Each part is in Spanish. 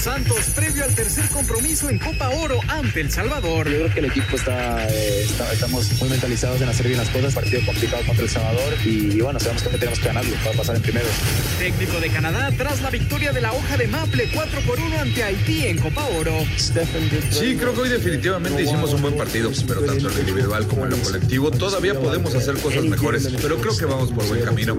Santos previo al tercer compromiso en Copa Oro ante El Salvador. Yo creo que el equipo está, eh, estamos muy mentalizados en hacer bien las cosas, partido complicado contra El Salvador y, bueno, sabemos que tenemos que ganarlo para pasar en primero. Técnico de Canadá tras la victoria de la hoja de Maple 4 por 1 ante Haití en Copa Oro. Sí, creo que hoy definitivamente hicimos un buen partido, pero tanto en lo individual como en lo colectivo todavía podemos hacer cosas mejores, pero creo que vamos por buen camino.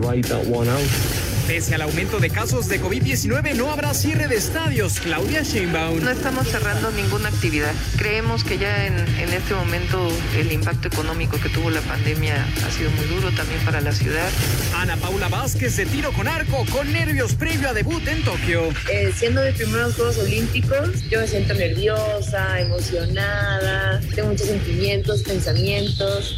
Pese al aumento de casos de COVID-19, no habrá cierre de estadios. Claudia Sheinbaum. No estamos cerrando ninguna actividad. Creemos que ya en, en, este momento el impacto económico que tuvo la pandemia ha sido muy duro también para la ciudad. Ana Paula Vázquez de tiro con arco, con nervios previo a debut en Tokio. Eh, siendo mis primeros Juegos Olímpicos, yo me siento nerviosa, emocionada, tengo muchos sentimientos, pensamientos.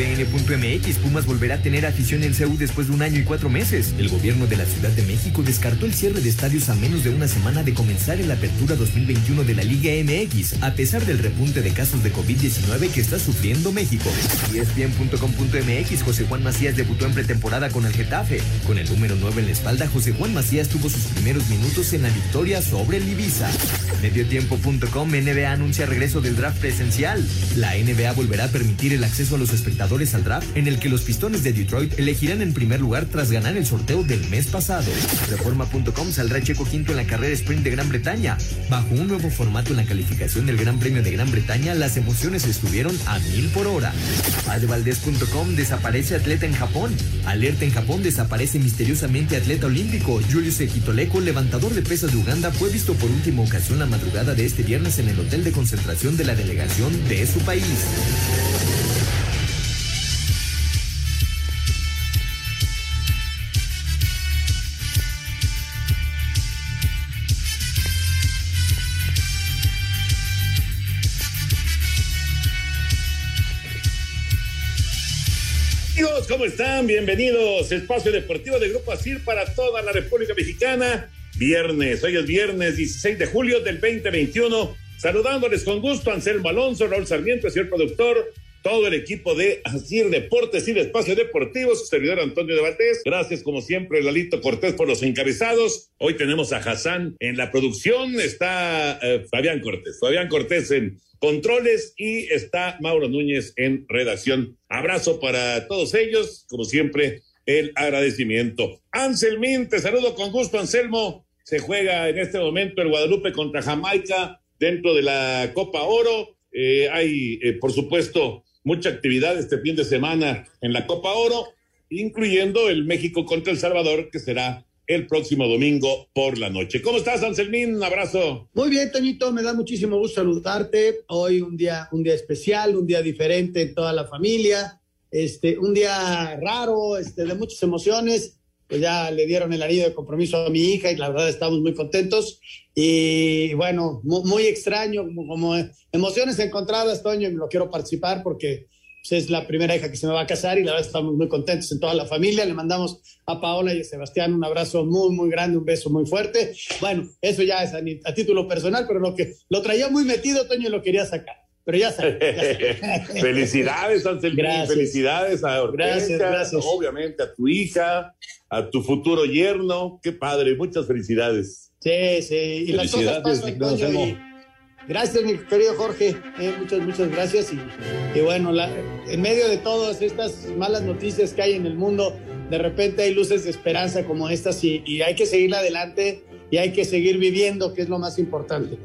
UDN.mx, Pumas volverá a tener afición en CEU después de un año y cuatro meses. El gobierno de la Ciudad de México descartó el cierre de estadios a menos de una semana de comenzar en la apertura 2021 de la Liga MX, a pesar del repunte de casos de COVID-19 que está sufriendo México. ESPN.com.mx, José Juan Macías debutó en pretemporada con el Getafe. Con el número 9 en la espalda, José Juan Macías tuvo sus primeros minutos en la victoria sobre el Ibiza. Mediotiempo.com, NBA anuncia regreso del draft presencial. La NBA volverá a permitir el acceso a los espectadores al draft en el que los Pistones de Detroit elegirán en primer lugar tras ganar el sorteo del mes pasado. Reforma.com saldrá Checo quinto en la carrera sprint de Gran Bretaña. Bajo un nuevo formato en la calificación del Gran Premio de Gran Bretaña, las emociones estuvieron a mil por hora. Advaldez.com desaparece atleta en Japón. Alerta en Japón desaparece misteriosamente atleta olímpico. Julius Equitoleco, levantador de pesas de Uganda, fue visto por última ocasión la madrugada de este viernes en el hotel de concentración de la delegación de su país. ¿Cómo están? Bienvenidos. Espacio Deportivo de Grupo ASIR para toda la República Mexicana. Viernes, hoy es viernes 16 de julio del 2021. Saludándoles con gusto, Anselmo Alonso, Raúl Sarmiento, señor productor, todo el equipo de Asir Deportes y de Espacio Deportivo, su servidor Antonio de Batés. Gracias, como siempre, Lalito Cortés por los encabezados. Hoy tenemos a Hassan en la producción, está eh, Fabián Cortés. Fabián Cortés en controles y está Mauro Núñez en redacción. Abrazo para todos ellos, como siempre, el agradecimiento. Anselmín, te saludo con gusto, Anselmo. Se juega en este momento el Guadalupe contra Jamaica dentro de la Copa Oro. Eh, hay, eh, por supuesto, mucha actividad este fin de semana en la Copa Oro, incluyendo el México contra El Salvador, que será el próximo domingo por la noche. ¿Cómo estás, Anselmín? Un abrazo. Muy bien, Toñito, me da muchísimo gusto saludarte. Hoy un día, un día especial, un día diferente en toda la familia, este, un día raro, este, de muchas emociones. Pues ya le dieron el anillo de compromiso a mi hija y la verdad estamos muy contentos. Y bueno, muy, extraño, como, como, emociones encontradas, Toño, y lo quiero participar porque pues, es la primera hija que se me va a casar y la verdad estamos muy contentos en toda la familia. Le mandamos a Paola y a Sebastián un abrazo muy, muy grande, un beso muy fuerte. Bueno, eso ya es a, a título personal, pero lo que lo traía muy metido, Toño, y lo quería sacar. Pero ya sabes. felicidades, Anselmín. Felicidades a Ortega, gracias, gracias. obviamente a tu hija, a tu futuro yerno. Qué padre, muchas felicidades. Sí, sí. Y las cosas pasan, Toño, y... Gracias, mi querido Jorge. Eh, muchas, muchas gracias. Y, bueno, la, en medio de todas estas malas noticias que hay en el mundo, de repente hay luces de esperanza como estas y, hay que seguir adelante y hay que seguir viviendo, que es lo más importante.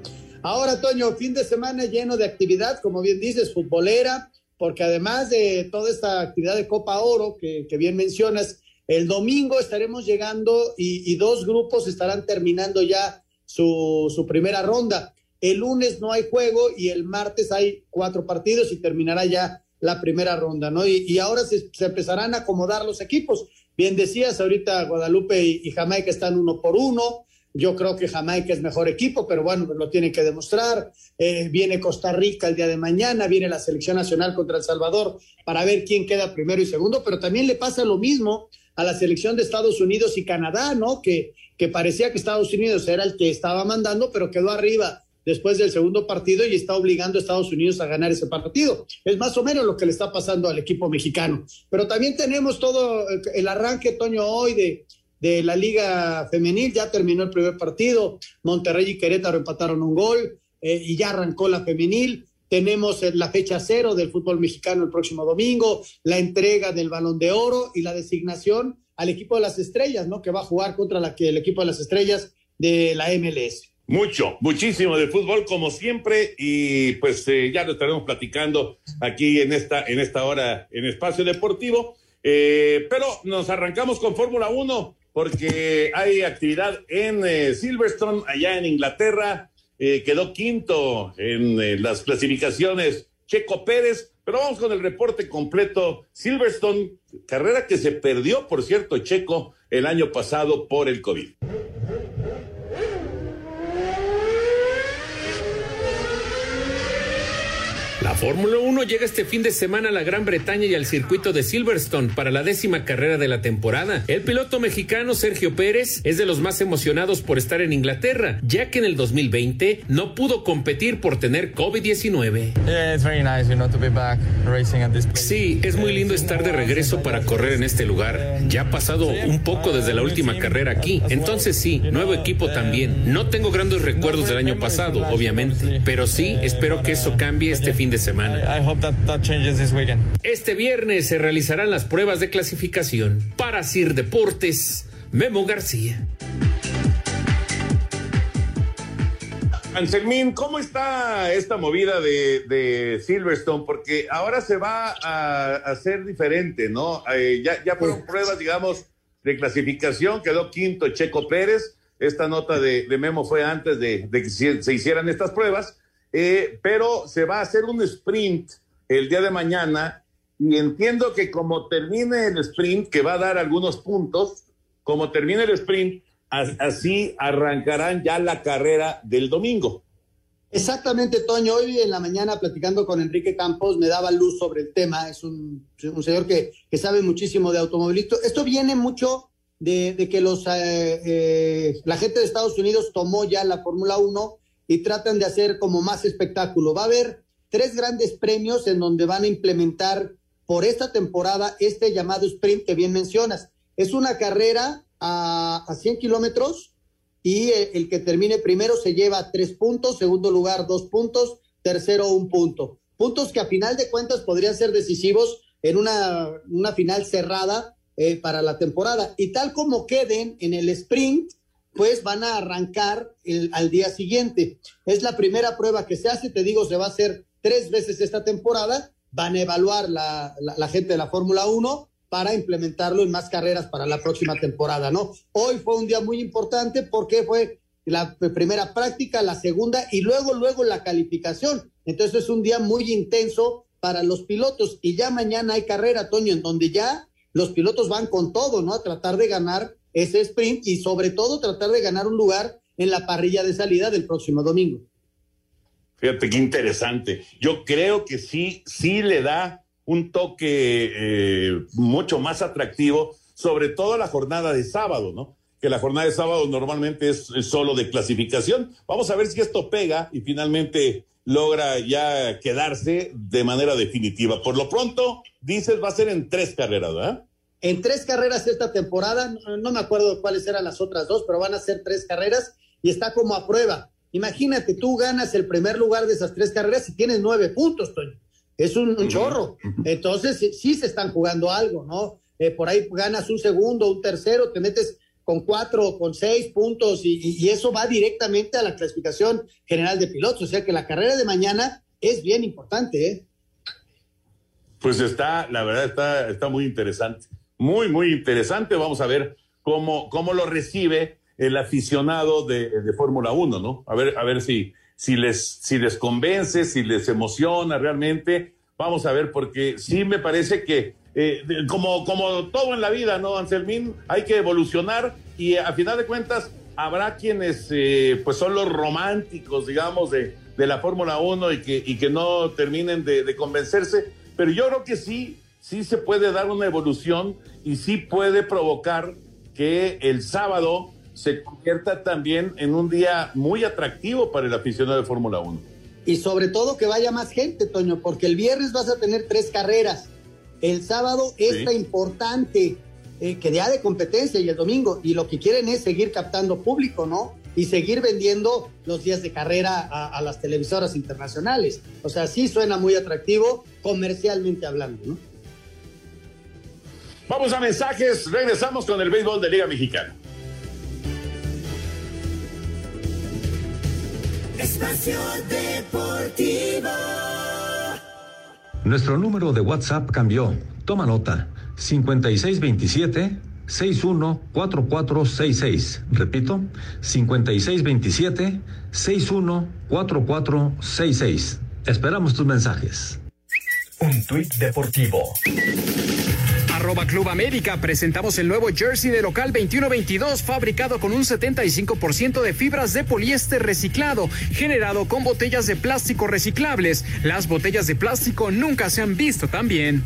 Ahora, Toño, fin de semana lleno de actividad, como bien dices, futbolera, porque además de toda esta actividad de Copa Oro que, bien mencionas, el domingo estaremos llegando y, dos grupos estarán terminando ya su primera ronda. El lunes no hay juego y el martes hay cuatro partidos y terminará ya la primera ronda, ¿no? Y, ahora se, empezarán a acomodar los equipos. Bien decías, ahorita Guadalupe y, Jamaica están uno por uno. Yo creo que Jamaica es mejor equipo, pero bueno, lo tiene que demostrar. Eh, viene Costa Rica el día de mañana, viene la selección nacional contra El Salvador para ver quién queda primero y segundo, pero también le pasa lo mismo a la selección de Estados Unidos y Canadá, ¿no? Que, que parecía que Estados Unidos era el que estaba mandando, pero quedó arriba después del segundo partido y está obligando a Estados Unidos a ganar ese partido. Es más o menos lo que le está pasando al equipo mexicano. Pero también tenemos todo el arranque, Toño, hoy de, de la Liga Femenil. Ya terminó el primer partido. Monterrey y Querétaro empataron un gol eh, y ya arrancó la Femenil. Tenemos la fecha cero del fútbol mexicano el próximo domingo, la entrega del balón de oro y la designación al equipo de las estrellas, ¿no? Que va a jugar contra la que el equipo de las estrellas de la MLS. Mucho, muchísimo de fútbol como siempre y pues eh, ya lo estaremos platicando aquí en esta, en esta hora en Espacio Deportivo. Eh, pero nos arrancamos con Fórmula 1 porque hay actividad en eh, Silverstone, allá en Inglaterra. quedó quinto en las clasificaciones Checo Pérez, pero vamos con el reporte completo. Silverstone, carrera que se perdió, por cierto, Checo el año pasado por el COVID. La Fórmula 1 llega este fin de semana a la Gran Bretaña y al circuito de Silverstone para la décima carrera de la temporada. El piloto mexicano Sergio Pérez es de los más emocionados por estar en Inglaterra, ya que en el 2020 no pudo competir por tener COVID-19. Sí, es muy lindo estar de regreso para correr en este lugar. Ya ha pasado un poco desde la última carrera aquí, entonces sí, nuevo equipo también. No tengo grandes recuerdos del año pasado, obviamente, pero sí espero que eso cambie este fin de semana. Este viernes se realizarán las pruebas de clasificación. Para Sir Deportes, Memo García. Anselmín, ¿cómo está esta movida de, Silverstone? Porque ahora se va a hacer diferente, ¿no? Eh, ya, ya fueron pruebas, digamos, de clasificación, quedó quinto Checo Pérez. Esta nota de, Memo fue antes de, de que se hicieran estas pruebas eh, pero se va a hacer un sprint el día de mañana y entiendo que como termine el sprint, que va a dar algunos puntos, como termine el sprint, así arrancarán ya la carrera del domingo. Exactamente, Toño. Hoy en la mañana platicando con Enrique Campos me daba luz sobre el tema. Es un, señor que, que, sabe muchísimo de automovilismo. Esto viene mucho de, que los, eh, eh, la gente de Estados Unidos tomó ya la Fórmula 1 y tratan de hacer como más espectáculo. Va a haber tres grandes premios en donde van a implementar por esta temporada este llamado sprint que bien mencionas. Es una carrera a, a 100 kilómetros y el, que termine primero se lleva tres puntos, segundo lugar dos puntos, tercero un punto. Puntos que a final de cuentas podrían ser decisivos en una, una final cerrada eh, para la temporada. Y tal como queden en el sprint, pues van a arrancar el, al día siguiente. Es la primera prueba que se hace, te digo, se va a hacer tres veces esta temporada, van a evaluar la, la, gente de la Fórmula 1 para implementarlo en más carreras para la próxima temporada, ¿no? Hoy fue un día muy importante porque fue la primera práctica, la segunda y luego, luego la calificación. Entonces es un día muy intenso para los pilotos y ya mañana hay carrera, Toño, en donde ya los pilotos van con todo, ¿no? A tratar de ganar ese sprint y sobre todo tratar de ganar un lugar en la parrilla de salida del próximo domingo. Fíjate qué interesante. Yo creo que sí, sí le da un toque eh, mucho más atractivo, sobre todo la jornada de sábado, ¿no? Que la jornada de sábado normalmente es, solo de clasificación. Vamos a ver si esto pega y finalmente logra ya quedarse de manera definitiva. Por lo pronto, dices, va a ser en tres carreras, ¿verdad? En tres carreras esta temporada, no, me acuerdo cuáles eran las otras dos, pero van a ser tres carreras y está como a prueba. Imagínate, tú ganas el primer lugar de esas tres carreras y tienes nueve puntos, Toño. Es un, chorro. Entonces, sí, se están jugando algo, ¿no? Eh, por ahí ganas un segundo, un tercero, te metes con cuatro, con seis puntos y, y, eso va directamente a la clasificación general de pilotos. O sea que la carrera de mañana es bien importante, ¿eh? Pues está, la verdad, está, está muy interesante muy, muy interesante. Vamos a ver cómo, cómo lo recibe el aficionado de, Fórmula 1, ¿no? A ver, a ver si si les, si les convence, si les emociona realmente. Vamos a ver, porque sí me parece que, eh, como, como todo en la vida, ¿no, Anselmín? Hay que evolucionar y a final de cuentas habrá quienes eh, pues son los románticos, digamos, de, de la Fórmula 1 y que, y que no terminen de, de convencerse, pero yo creo que sí, sí se puede dar una evolución y sí puede provocar que el sábado se convierta también en un día muy atractivo para el aficionado de Fórmula 1. Y sobre todo que vaya más gente, Toño, porque el viernes vas a tener tres carreras. El sábado esta importante, eh, que día de competencia y el domingo. Y lo que quieren es seguir captando público, ¿no? Y seguir vendiendo los días de carrera a, a las televisoras internacionales. O sea, sí suena muy atractivo comercialmente hablando, ¿no? Vamos a mensajes, regresamos con el béisbol de Liga Mexicana. Espacio Deportivo. Nuestro número de WhatsApp cambió. Toma nota. 5627 614466. Repito, 5627 614466. Esperamos tus mensajes. Un tuit deportivo. Arroba Club América presentamos el nuevo jersey de local 21-22 fabricado con un 75% de fibras de poliéster reciclado generado con botellas de plástico reciclables. Las botellas de plástico nunca se han visto tan bien.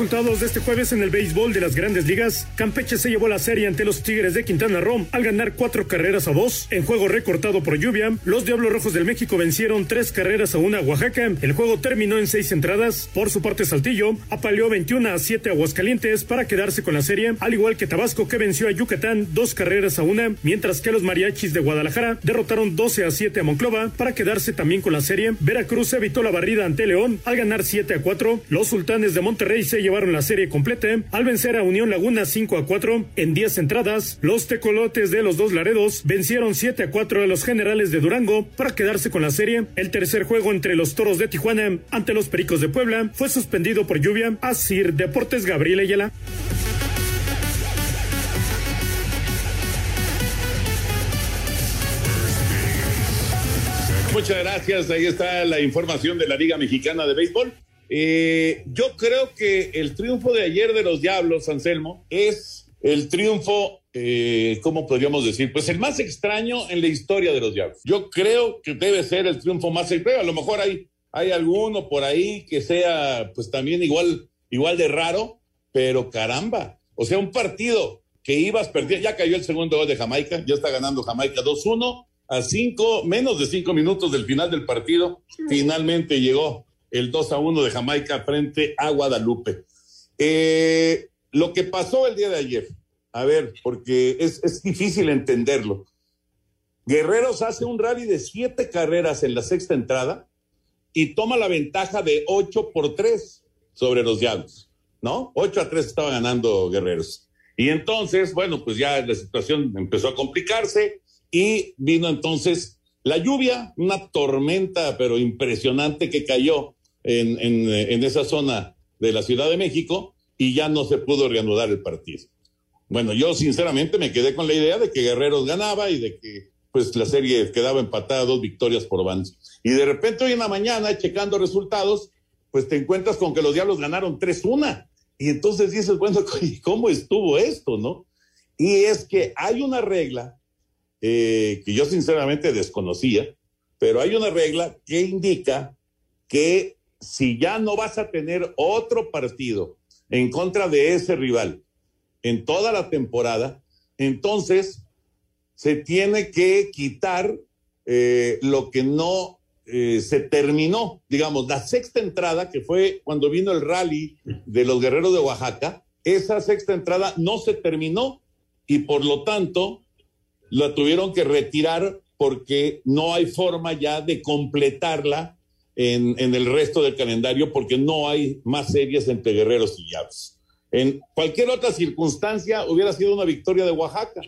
Resultados de este jueves en el béisbol de las grandes ligas. Campeche se llevó la serie ante los Tigres de Quintana Roo al ganar cuatro carreras a dos. En juego recortado por lluvia, los Diablos Rojos del México vencieron tres carreras a una a Oaxaca. El juego terminó en seis entradas. Por su parte, Saltillo apaleó 21 a 7 a Aguascalientes para quedarse con la serie, al igual que Tabasco que venció a Yucatán dos carreras a una, mientras que los Mariachis de Guadalajara derrotaron 12 a 7 a Monclova para quedarse también con la serie. Veracruz evitó la barrida ante León al ganar 7 a 4. Los Sultanes de Monterrey se llevaron la serie completa al vencer a Unión Laguna 5 a 4 en 10 entradas. Los tecolotes de los dos Laredos vencieron 7 a 4 a los generales de Durango para quedarse con la serie. El tercer juego entre los toros de Tijuana ante los pericos de Puebla fue suspendido por lluvia. Así Deportes Gabriel Ayala. Muchas gracias. Ahí está la información de la Liga Mexicana de Béisbol. Eh, yo creo que el triunfo de ayer de los Diablos, Anselmo, es el triunfo, eh, ¿cómo podríamos decir? Pues el más extraño en la historia de los Diablos. Yo creo que debe ser el triunfo más extraño. A lo mejor hay, hay alguno por ahí que sea, pues también igual, igual de raro, pero caramba. O sea, un partido que ibas perdiendo, ya cayó el segundo gol de Jamaica, ya está ganando Jamaica 2-1 a cinco, menos de cinco minutos del final del partido, finalmente llegó el 2 a 1 de Jamaica frente a Guadalupe. Eh, lo que pasó el día de ayer, a ver, porque es, es difícil entenderlo. Guerreros hace un rally de siete carreras en la sexta entrada y toma la ventaja de 8 por 3 sobre los Diablos, ¿no? 8 a 3 estaba ganando Guerreros. Y entonces, bueno, pues ya la situación empezó a complicarse y vino entonces la lluvia, una tormenta, pero impresionante que cayó en, en, en, esa zona de la Ciudad de México y ya no se pudo reanudar el partido. Bueno, yo sinceramente me quedé con la idea de que Guerreros ganaba y de que pues la serie quedaba empatada dos victorias por bando. Y de repente hoy en la mañana, checando resultados, pues te encuentras con que los Diablos ganaron 3-1. Y entonces dices, bueno, ¿cómo estuvo esto, no? Y es que hay una regla eh, que yo sinceramente desconocía, pero hay una regla que indica que si ya no vas a tener otro partido en contra de ese rival en toda la temporada, entonces se tiene que quitar eh, lo que no eh, se terminó, digamos, la sexta entrada, que fue cuando vino el rally de los guerreros de Oaxaca, esa sexta entrada no se terminó y por lo tanto la tuvieron que retirar porque no hay forma ya de completarla en, el resto del calendario porque no hay más series entre guerreros y llaves. En cualquier otra circunstancia hubiera sido una victoria de Oaxaca,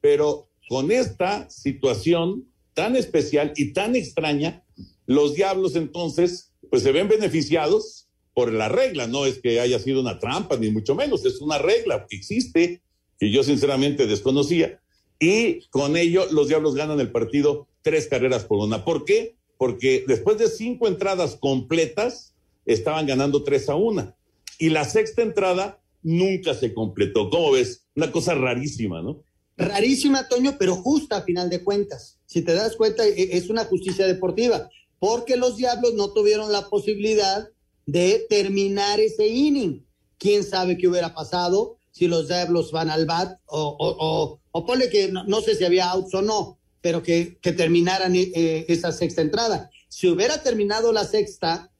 pero con esta situación tan especial y tan extraña, los diablos entonces pues se ven beneficiados por la regla, no es que haya sido una trampa, ni mucho menos, es una regla que existe, que yo sinceramente desconocía, y con ello los Diablos ganan el partido tres carreras por una. ¿Por qué? Porque después de cinco entradas completas, estaban ganando tres a una. Y la sexta entrada nunca se completó. ¿Cómo ves? Una cosa rarísima, ¿no? Rarísima, Toño, pero justa a final de cuentas. Si te das cuenta, e, es una justicia deportiva, porque los Diablos no tuvieron la posibilidad de terminar ese inning. ¿Quién sabe qué hubiera pasado si los Diablos van al bat? O, o, o, ponle que no, sé si había outs o no, pero que, que terminaran eh, esa sexta entrada. Si hubiera terminado la sexta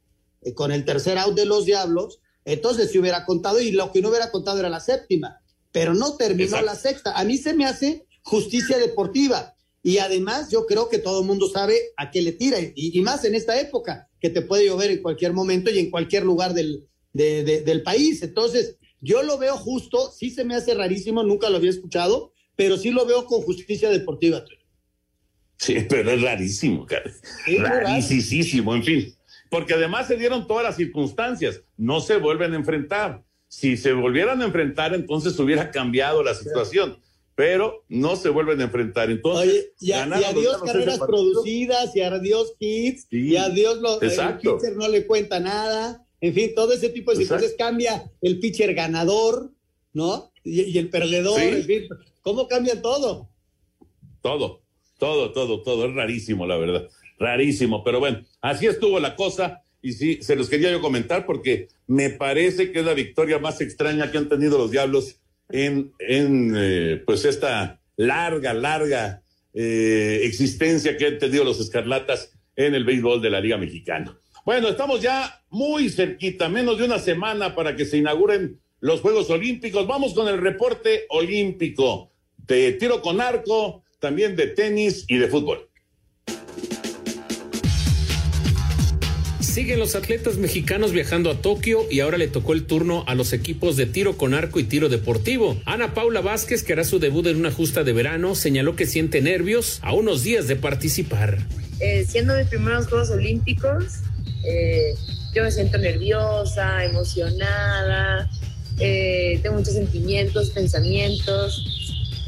eh, con el tercer out de los Diablos, entonces se hubiera contado y lo que no hubiera contado era la séptima, pero no terminó la sexta. A mí se me hace justicia deportiva. Y además yo creo que todo el mundo sabe a qué le tira, y, más en esta época, que te puede llover en cualquier momento y en cualquier lugar del, del país. Entonces, yo lo veo justo, sí se me hace rarísimo, nunca lo había escuchado, pero sí lo veo con justicia deportiva. Sí, pero es rarísimo, cara. Rarísimo, en fin. Porque además se dieron todas las circunstancias, no se vuelven a enfrentar. Si se volvieran a enfrentar, entonces hubiera cambiado la situación pero no se vuelven a enfrentar. Entonces, Oye, y, adiós carreras producidas, y adiós hits, y adiós los, el pitcher no le cuenta nada. En fin, todo ese tipo de situaciones cambia el pitcher ganador, ¿no? Y, el perdedor, en fin, ¿cómo cambia todo? Todo, todo, todo, todo. Es rarísimo, la verdad. Rarísimo, pero bueno, así estuvo la cosa. Y sí, se los quería yo comentar porque me parece que es la victoria más extraña que han tenido los Diablos en, en eh, pues esta larga, larga eh, existencia que han tenido los Escarlatas en el béisbol de la Liga Mexicana. Bueno, estamos ya muy cerquita, menos de una semana para que se inauguren los Juegos Olímpicos. Vamos con el reporte olímpico de tiro con arco, también de tenis y de fútbol. Siguen los atletas mexicanos viajando a Tokio y ahora le tocó el turno a los equipos de tiro con arco y tiro deportivo. Ana Paula Vázquez, que hará su debut en una justa de verano, señaló que siente nervios a unos días de participar. Eh, siendo mis primeros Juegos Olímpicos, eh, yo me siento nerviosa, emocionada, eh, tengo muchos sentimientos, pensamientos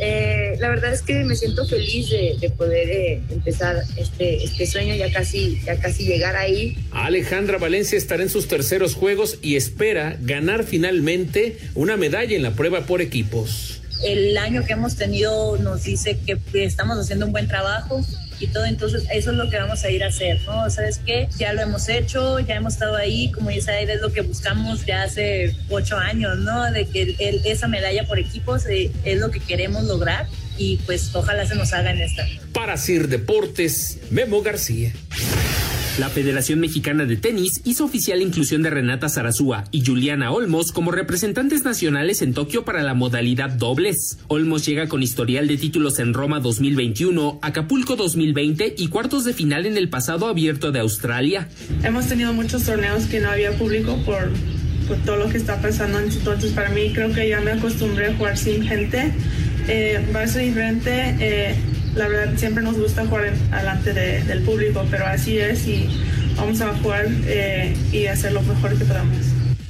eh, la verdad es que me siento feliz de, poder eh, empezar este, este sueño, ya casi, ya casi llegar ahí. Alejandra Valencia estará en sus terceros juegos y espera ganar finalmente una medalla en la prueba por equipos. El año que hemos tenido nos dice que estamos haciendo un buen trabajo y todo. Entonces, eso es lo que vamos a ir a hacer, ¿no? ¿Sabes qué? Ya lo hemos hecho, ya hemos estado ahí, como dice es lo que buscamos ya hace ocho años, ¿no? De que esa medalla por equipos eh, es lo que queremos lograr y pues ojalá se nos haga en esta. Para Sir Deportes, Memo García. La Federación Mexicana de Tenis hizo oficial la inclusión de Renata Zarazúa y Juliana Olmos como representantes nacionales en Tokio para la modalidad dobles. Olmos llega con historial de títulos en Roma 2021, Acapulco 2020 y cuartos de final en el pasado abierto de Australia. Hemos tenido muchos torneos que no había público por, todo lo que está pasando, entonces para mí creo que ya me acostumbré a jugar sin gente. Eh, va a ser diferente. Eh, la verdad siempre nos gusta jugar delante del público, pero así es y vamos a jugar eh, y hacer lo mejor que podamos.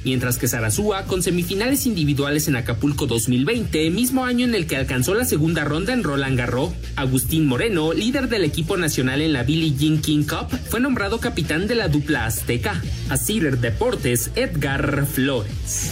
Mientras que Sarasúa con semifinales individuales en Acapulco 2020, mismo año en el que alcanzó la segunda ronda en Roland Garros, Agustín Moreno, líder del equipo nacional en la Billie Jean King Cup, fue nombrado capitán de la dupla azteca. A Deportes, Edgar Flores.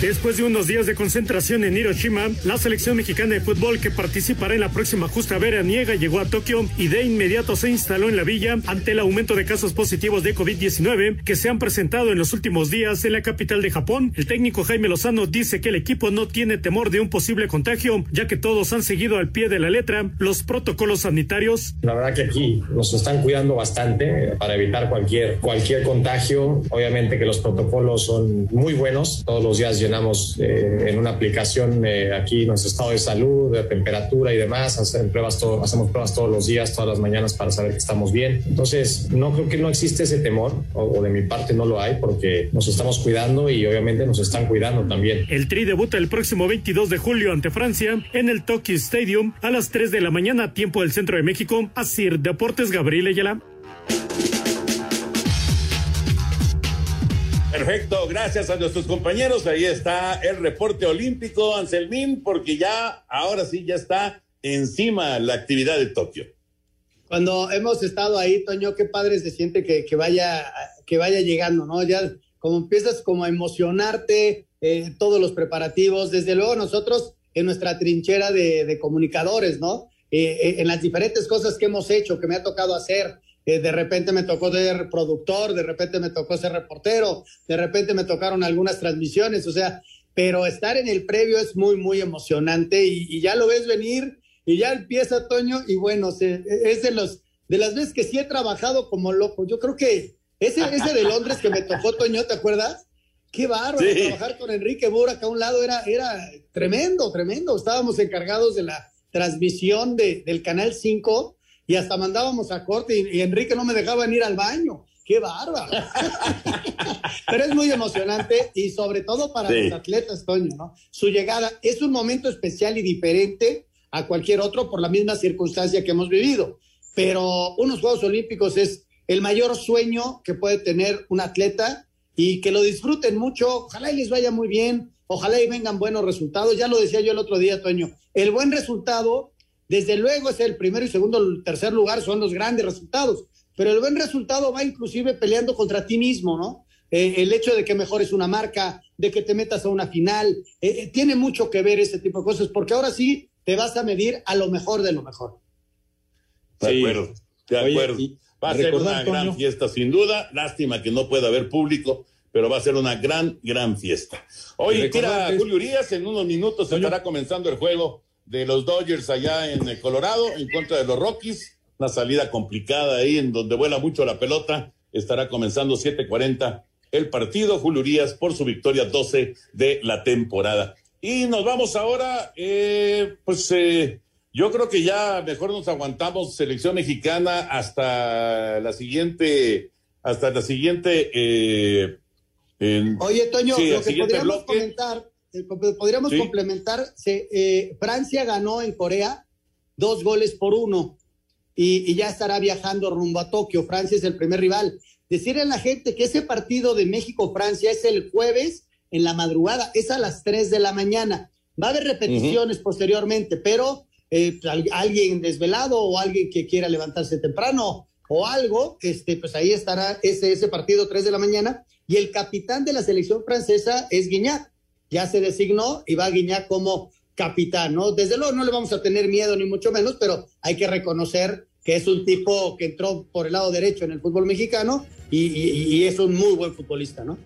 Después de unos días de concentración en Hiroshima, la selección mexicana de fútbol que participará en la próxima justa veraniega llegó a Tokio y de inmediato se instaló en la villa ante el aumento de casos positivos de COVID-19 que se han presentado en los últimos días en la capital de Japón. El técnico Jaime Lozano dice que el equipo no tiene temor de un posible contagio, ya que todos han seguido al pie de la letra los protocolos sanitarios. La verdad que aquí nos están cuidando bastante para evitar cualquier, cualquier contagio. Obviamente que los protocolos son muy buenos. Todos los días llenamos eh, en una aplicación eh, aquí nuestro estado de salud, de temperatura y demás, hacemos pruebas, todo, hacemos pruebas todos los días, todas las mañanas para saber que estamos bien. Entonces, no creo que no existe ese temor, o, de mi parte no lo hay, porque nos estamos cuidando y obviamente nos están cuidando también. El Tri debuta el próximo 22 de julio ante Francia en el Tokyo Stadium a las 3 de la mañana, tiempo del centro de México. Así, Deportes Gabriel Ayala. Perfecto, gracias a nuestros compañeros. Ahí está el reporte olímpico, Anselmín, porque ya, ahora sí, ya está encima la actividad de Tokio. Cuando hemos estado ahí, Toño, qué padre se siente que, vaya, que vaya llegando, ¿no? Ya como empiezas como a emocionarte, eh, todos los preparativos, desde luego nosotros en nuestra trinchera de, de comunicadores, ¿no? Eh, eh, en las diferentes cosas que hemos hecho, que me ha tocado hacer, eh, de repente me tocó ser productor, de repente me tocó ser reportero, de repente me tocaron algunas transmisiones, o sea, pero estar en el previo es muy, muy emocionante y, y ya lo ves venir y ya empieza Toño y bueno, se, es de los de las veces que sí he trabajado como loco. Yo creo que ese, ese de Londres que me tocó Toño, ¿te acuerdas? Qué bárbaro Sí. trabajar con Enrique Burak a un lado era, era tremendo, tremendo. Estábamos encargados de la transmisión de, del Canal 5 y hasta mandábamos a corte y, y Enrique no me dejaban ir al baño. Qué bárbaro. Pero es muy emocionante y sobre todo para Sí. los atletas, Toño, ¿no? Su llegada es un momento especial y diferente a cualquier otro por la misma circunstancia que hemos vivido. Pero unos Juegos Olímpicos es el mayor sueño que puede tener un atleta y que lo disfruten mucho. Ojalá y les vaya muy bien, ojalá y vengan buenos resultados. Ya lo decía yo el otro día, Toño. El buen resultado, desde luego, es el primero y segundo, el tercer lugar, son los grandes resultados. Pero el buen resultado va inclusive peleando contra ti mismo, ¿no? Eh, el hecho de que mejores una marca, de que te metas a una final, eh, eh, tiene mucho que ver ese tipo de cosas, porque ahora sí te vas a medir a lo mejor de lo mejor. De acuerdo, de acuerdo. va a ser una gran fiesta, sin duda. Lástima que no pueda haber público, pero va a ser una gran, gran fiesta. Hoy tira Julio Urias, en unos minutos estará comenzando el juego de los Dodgers allá en eh, Colorado en contra de los Rockies. Una salida complicada ahí en donde vuela mucho la pelota. Estará comenzando 7:40 el partido. Julio Urias por su victoria 12 de la temporada. Y nos vamos ahora, eh, pues eh, yo creo que ya mejor nos aguantamos selección mexicana hasta la siguiente, hasta la siguiente. eh, en- Oye, Toño, sí, lo que podríamos bloque. comentar, co- podríamos Sí. complementar, se, eh, Francia ganó en Corea dos goles por uno y, y ya estará viajando rumbo a Tokio. Francia es el primer rival. Decirle a la gente que ese partido de México-Francia es el jueves en la madrugada, es a las 3 de la mañana. Va a haber repeticiones posteriormente, pero eh, al- alguien desvelado o alguien que quiera levantarse temprano o algo, este, pues ahí estará ese, ese partido 3 de la mañana. Y el capitán de la selección francesa es Guiñac. Ya se designó y va Guiñac como capitán, ¿no? Desde luego no le vamos a tener miedo ni mucho menos, pero hay que reconocer que es un tipo que entró por el lado derecho en el fútbol mexicano y, y- y es un muy buen futbolista, ¿no?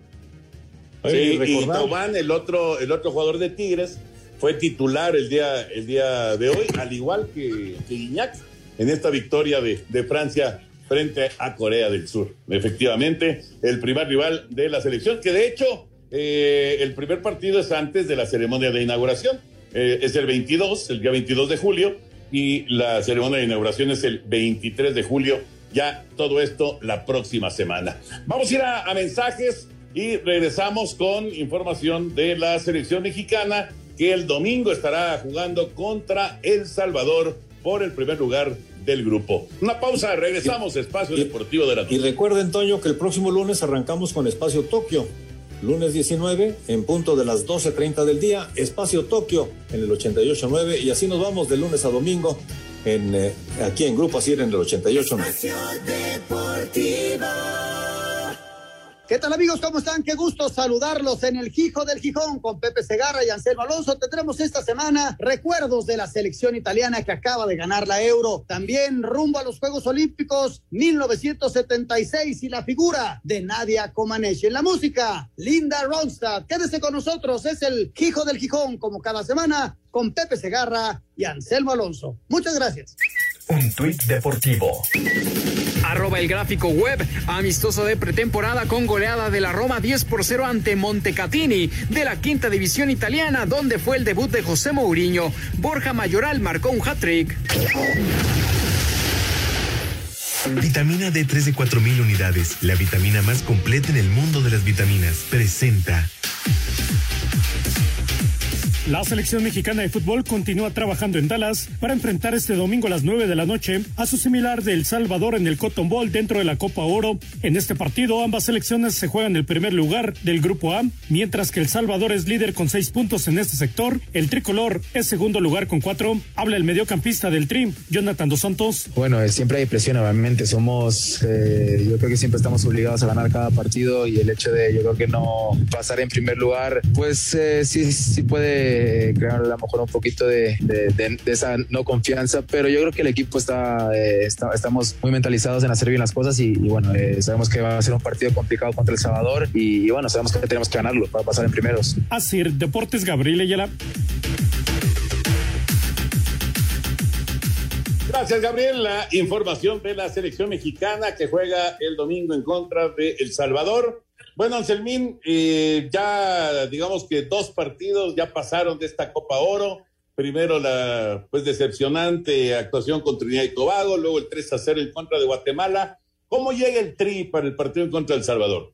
Sí, y Thauvin, el otro, el otro jugador de Tigres, fue titular el día, el día de hoy, al igual que, que Guiñac, en esta victoria de, de Francia frente a Corea del Sur. Efectivamente, el primer rival de la selección, que de hecho eh, el primer partido es antes de la ceremonia de inauguración. Eh, es el 22, el día 22 de julio, y la ceremonia de inauguración es el 23 de julio. Ya todo esto la próxima semana. Vamos a ir a, a mensajes y regresamos con información de la selección mexicana que el domingo estará jugando contra El Salvador por el primer lugar del grupo. Una pausa, regresamos, Espacio Deportivo de la Y recuerden, Toño, que el próximo lunes arrancamos con Espacio Tokio. Lunes 19, en punto de las 12.30 del día, Espacio Tokio en el 88.9 y así nos vamos de lunes a domingo en, eh, aquí en Grupo Asir en el 88.9. ¿Qué tal amigos? ¿Cómo están? Qué gusto saludarlos en el Gijo del Gijón con Pepe Segarra y Anselmo Alonso. Tendremos esta semana recuerdos de la selección italiana que acaba de ganar la Euro. También rumbo a los Juegos Olímpicos 1976 y la figura de Nadia Comaneci. En la música, Linda Ronstadt. Quédese con nosotros. Es el Gijo del Gijón como cada semana con Pepe Segarra y Anselmo Alonso. Muchas gracias. Un tuit deportivo. Arroba el gráfico web, amistoso de pretemporada con goleada de la Roma 10 por 0 ante Montecatini de la quinta división italiana, donde fue el debut de José Mourinho. Borja Mayoral marcó un hat-trick. Vitamina D3 de 4000 unidades, la vitamina más completa en el mundo de las vitaminas, presenta. La selección mexicana de fútbol continúa trabajando en Dallas para enfrentar este domingo a las 9 de la noche a su similar de El Salvador en el Cotton Bowl dentro de la Copa Oro. En este partido, ambas selecciones se juegan el primer lugar del Grupo A, mientras que El Salvador es líder con seis puntos en este sector. El tricolor es segundo lugar con cuatro. Habla el mediocampista del Trim, Jonathan Dos Santos. Bueno, eh, siempre hay presión, obviamente. Somos, eh, yo creo que siempre estamos obligados a ganar cada partido y el hecho de, yo creo que no pasar en primer lugar, pues eh, sí, sí puede crear a lo mejor un poquito de, esa no confianza, pero yo creo que el equipo está, eh, estamos muy mentalizados en hacer bien las cosas y, bueno, eh, sabemos que va a ser un partido complicado contra El Salvador y, bueno, sabemos que tenemos que ganarlo para pasar en primeros. Así, Deportes Gabriel Ayala. Gracias, Gabriel. La información de la selección mexicana que juega el domingo en contra de El Salvador. Bueno, Anselmín, eh, ya digamos que dos partidos ya pasaron de esta Copa Oro. Primero la pues decepcionante actuación contra Trinidad y Tobago, luego el 3 a 0 en contra de Guatemala. ¿Cómo llega el tri para el partido en contra de El Salvador?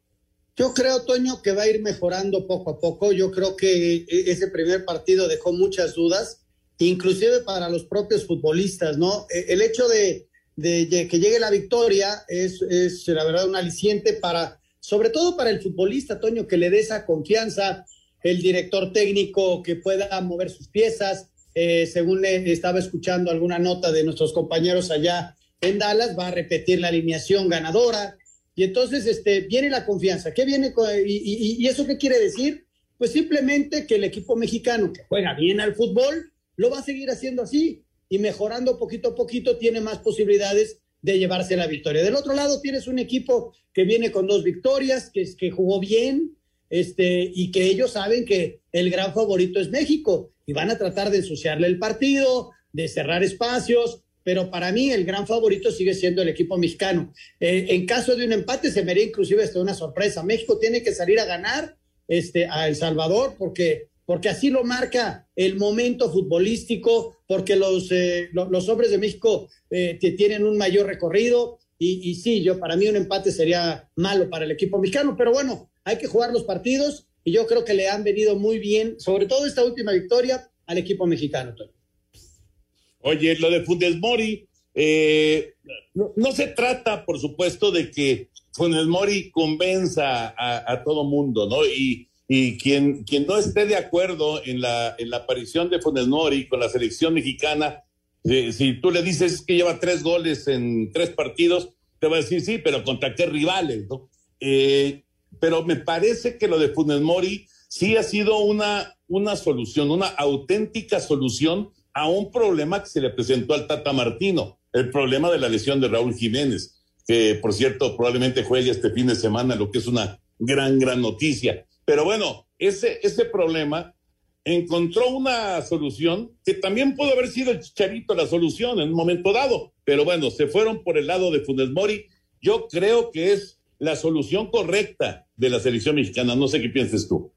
Yo creo, Toño, que va a ir mejorando poco a poco. Yo creo que e-, ese primer partido dejó muchas dudas, inclusive para los propios futbolistas, ¿no? E-, el hecho de, de que llegue la victoria es, es, la verdad, un aliciente para sobre todo para el futbolista, Toño, que le dé esa confianza, el director técnico que pueda mover sus piezas. Eh, según estaba escuchando alguna nota de nuestros compañeros allá en Dallas, va a repetir la alineación ganadora. Y entonces este, viene la confianza. ¿Qué viene? y, y, eso qué quiere decir? Pues simplemente que el equipo mexicano que juega bien al fútbol lo va a seguir haciendo así y mejorando poquito a poquito tiene más posibilidades de llevarse la victoria. Del otro lado tienes un equipo que viene con dos victorias, que, que jugó bien, este, y que ellos saben que el gran favorito es México y van a tratar de ensuciarle el partido, de cerrar espacios, pero para mí el gran favorito sigue siendo el equipo mexicano. Eh, en caso de un empate se me haría inclusive hasta una sorpresa. México tiene que salir a ganar este, a El Salvador porque porque así lo marca el momento futbolístico, porque los, eh, los, hombres de México eh, tienen un mayor recorrido. Y, sí, yo para mí un empate sería malo para el equipo mexicano, pero bueno, hay que jugar los partidos y yo creo que le han venido muy bien, sobre todo esta última victoria, al equipo mexicano. Oye, lo de Funes Mori, eh, no, se trata, por supuesto, de que Funes Mori convenza a, a todo mundo, ¿no? Y, y quien, quien no esté de acuerdo en la, en la aparición de Funes Mori con la selección mexicana, eh, si tú le dices que lleva tres goles en tres partidos, te va a decir sí, pero contra qué rivales, ¿no? Eh, pero me parece que lo de Funes Mori sí ha sido una, una solución, una auténtica solución a un problema que se le presentó al Tata Martino, el problema de la lesión de Raúl Jiménez, que por cierto probablemente juegue este fin de semana, lo que es una gran, gran noticia. Pero bueno, ese, ese problema encontró una solución que también pudo haber sido el Chicharito la solución en un momento dado. Pero bueno, se fueron por el lado de Funes Mori. Yo creo que es la solución correcta de la selección mexicana. No sé qué pienses tú.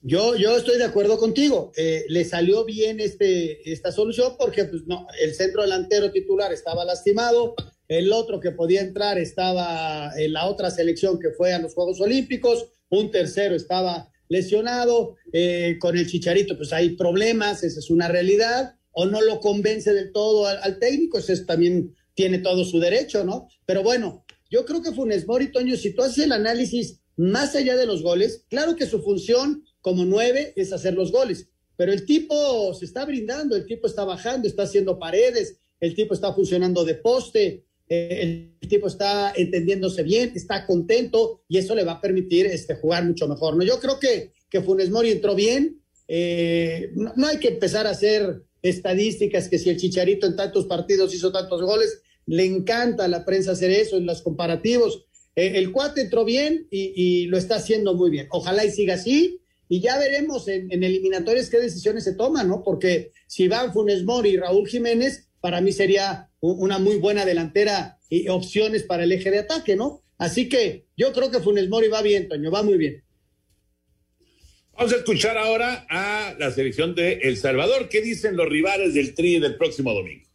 Yo, yo estoy de acuerdo contigo. Eh, le salió bien este, esta solución porque pues, no, el centro delantero titular estaba lastimado, el otro que podía entrar estaba en la otra selección que fue a los Juegos Olímpicos, un tercero estaba lesionado, eh, con el Chicharito pues hay problemas, esa es una realidad, o no lo convence del todo al, técnico, eso también tiene todo su derecho, ¿no? Pero bueno, yo creo que Funes Mori, Toño, si tú haces el análisis más allá de los goles, claro que su función como nueve es hacer los goles, pero el tipo se está brindando, el tipo está bajando, está haciendo paredes, el tipo está funcionando de poste, el tipo está entendiéndose bien, está contento y eso le va a permitir este, jugar mucho mejor. ¿no? Yo creo que, que Funes Mori entró bien, eh, no, hay que empezar a hacer estadísticas que si el Chicharito en tantos partidos hizo tantos goles, le encanta a la prensa hacer eso en los comparativos. Eh, el cuate entró bien y, lo está haciendo muy bien. Ojalá y siga así y ya veremos en, en eliminatorias qué decisiones se toman, ¿no? Porque si van Funes Mori y Raúl Jiménez, para mí sería una muy buena delantera y opciones para el eje de ataque, ¿no? Así que yo creo que Funes Mori va bien, Toño, va muy bien. Vamos a escuchar ahora a la selección de El Salvador. ¿Qué dicen los rivales del Tri del próximo domingo?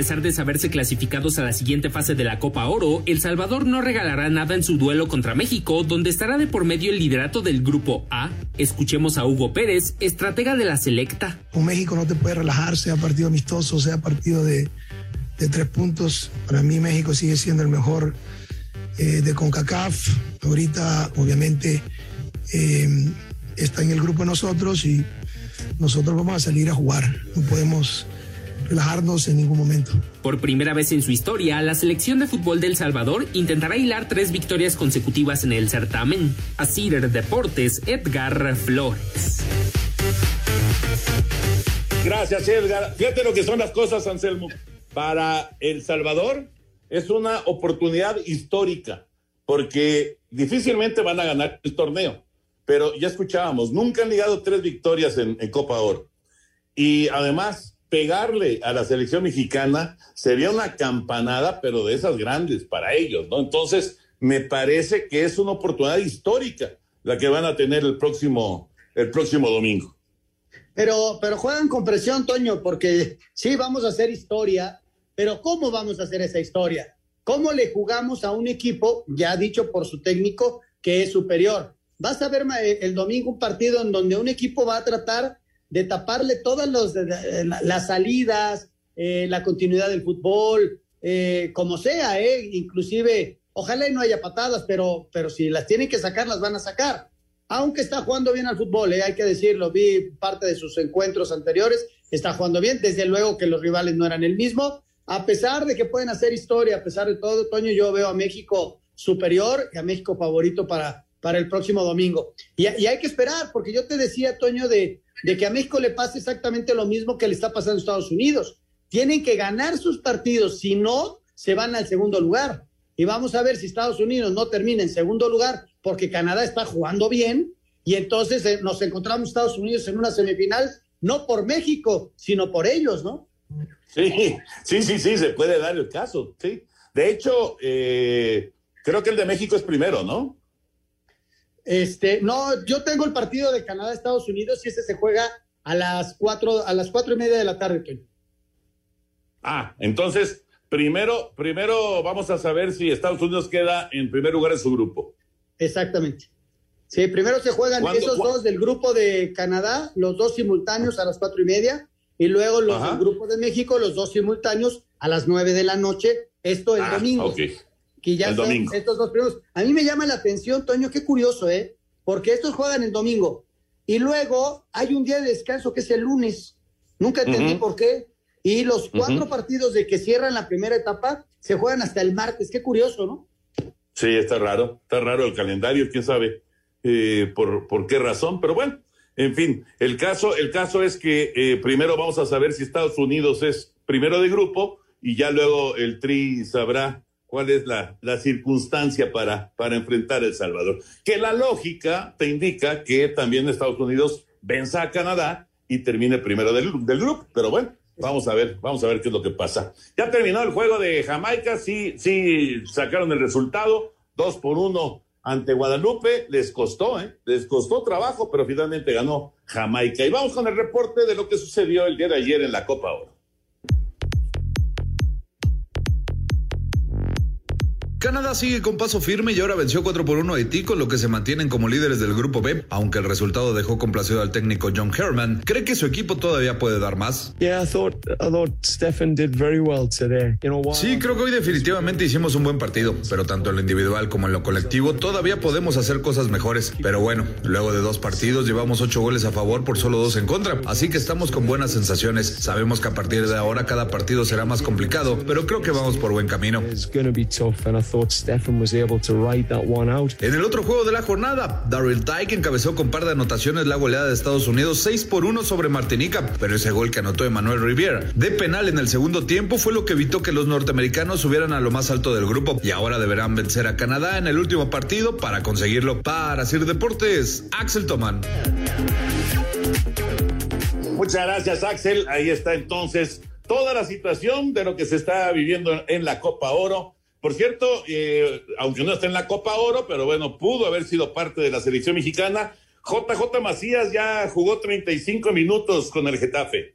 Pesar de saberse clasificados a la siguiente fase de la Copa Oro, El Salvador no regalará nada en su duelo contra México, donde estará de por medio el liderato del Grupo A. Escuchemos a Hugo Pérez, estratega de la selecta. Con México no te puede relajar, sea partido amistoso, sea partido de, tres puntos. Para mí México sigue siendo el mejor eh, de CONCACAF. Ahorita, obviamente, eh, está en el grupo nosotros y nosotros vamos a salir a jugar. No podemos relajarnos en ningún momento. Por primera vez en su historia, la selección de fútbol del Salvador intentará hilar tres victorias consecutivas en el certamen. Así Deportes, Edgar Flores. Gracias, Edgar. Fíjate lo que son las cosas, Anselmo. Para El Salvador es una oportunidad histórica, porque difícilmente van a ganar el torneo. Pero ya escuchábamos, nunca han ligado tres victorias en, en Copa Oro. Y además, pegarle a la selección mexicana sería una campanada, pero de esas grandes para ellos, ¿no? Entonces, me parece que es una oportunidad histórica la que van a tener el próximo, el próximo domingo. Pero, pero juegan con presión, Toño, porque sí, vamos a hacer historia, pero ¿cómo vamos a hacer esa historia? ¿Cómo le jugamos a un equipo, ya dicho por su técnico, que es superior? Vas a ver el domingo un partido en donde un equipo va a tratar de taparle todas los, las salidas, eh, la continuidad del fútbol, eh, como sea, eh, inclusive, ojalá y no haya patadas, pero, pero si las tienen que sacar, las van a sacar. Aunque está jugando bien al fútbol, hay que decirlo, vi parte de sus encuentros anteriores, está jugando bien, desde luego que los rivales no eran el mismo, a pesar de que pueden hacer historia, a pesar de todo, Toño, yo veo a México superior y a México favorito para, para el próximo domingo. Y, y hay que esperar, porque yo te decía, Toño, de, de que a México le pase exactamente lo mismo que le está pasando a Estados Unidos. Tienen que ganar sus partidos, si no, se van al segundo lugar. Y vamos a ver si Estados Unidos no termina en segundo lugar porque Canadá está jugando bien y entonces eh, nos encontramos Estados Unidos en una semifinal, no por México, sino por ellos, ¿no? Sí, sí, sí, sí, se puede dar el caso, sí. De hecho, eh, creo que el de México es primero, ¿no? Este, no, yo tengo el partido de Canadá Estados Unidos y ese se juega a las cuatro, a las cuatro y media de la tarde, Ah, entonces, primero, primero vamos a saber si Estados Unidos queda en primer lugar en su grupo. Exactamente. Sí, primero se juegan esos dos del grupo de Canadá, los dos simultáneos a las cuatro y media, y luego los del grupo de México, los dos simultáneos a las nueve de la noche, esto el ah, domingo. Okay. Que ya el son domingo. estos dos primeros. A mí me llama la atención, Toño, qué curioso, ¿eh? Porque estos juegan el domingo. Y luego hay un día de descanso que es el lunes. Nunca entendí por qué. Y los cuatro partidos de que cierran la primera etapa se juegan hasta el martes. Qué curioso, ¿no? Sí, está raro, está raro el calendario, quién sabe eh, por, por qué razón, pero bueno, en fin, el caso, el caso es que eh, primero vamos a saber si Estados Unidos es primero de grupo y ya luego el Tri sabrá cuál es la, la circunstancia para, para enfrentar El Salvador. Que la lógica te indica que también Estados Unidos venza a Canadá y termine primero del, del grupo, pero bueno. Vamos a ver, vamos a ver qué es lo que pasa. Ya terminó el juego de Jamaica, sí, sí sacaron el resultado, dos por uno ante Guadalupe, les costó, ¿eh? Les costó trabajo, pero finalmente ganó Jamaica. Y vamos con el reporte de lo que sucedió el día de ayer en la Copa Oro. Canadá sigue con paso firme y ahora venció 4 por 1 a Haití, con lo que se mantienen como líderes del grupo B. Aunque el resultado dejó complacido al técnico John Herman, cree que su equipo todavía puede dar más. Sí, creo que hoy definitivamente hicimos un buen partido, pero tanto en lo individual como en lo colectivo todavía podemos hacer cosas mejores. Pero bueno, luego de dos partidos llevamos ocho goles a favor por solo dos en contra, así que estamos con buenas sensaciones. Sabemos que a partir de ahora cada partido será más complicado, pero creo que vamos por buen camino. It's going to be tough, and I thought Stefan was able to ride that one out. En el otro juego de la jornada, Daryl Tyke encabezó con par de anotaciones la goleada de Estados Unidos 6 por 1 sobre Martinica, pero ese gol que anotó Emmanuel Riviera de penal en el segundo tiempo fue lo que evitó que los norteamericanos subieran a lo más alto del grupo y ahora deberán vencer a Canadá en el último partido para conseguirlo. Para Sir Deportes, Axel Toman. Muchas gracias, Axel. Ahí está entonces toda la situación de lo que se está viviendo en la Copa Oro. Por cierto, eh, aunque no está en la Copa Oro, pero bueno, pudo haber sido parte de la selección mexicana. JJ Macías ya jugó 35 minutos con el Getafe.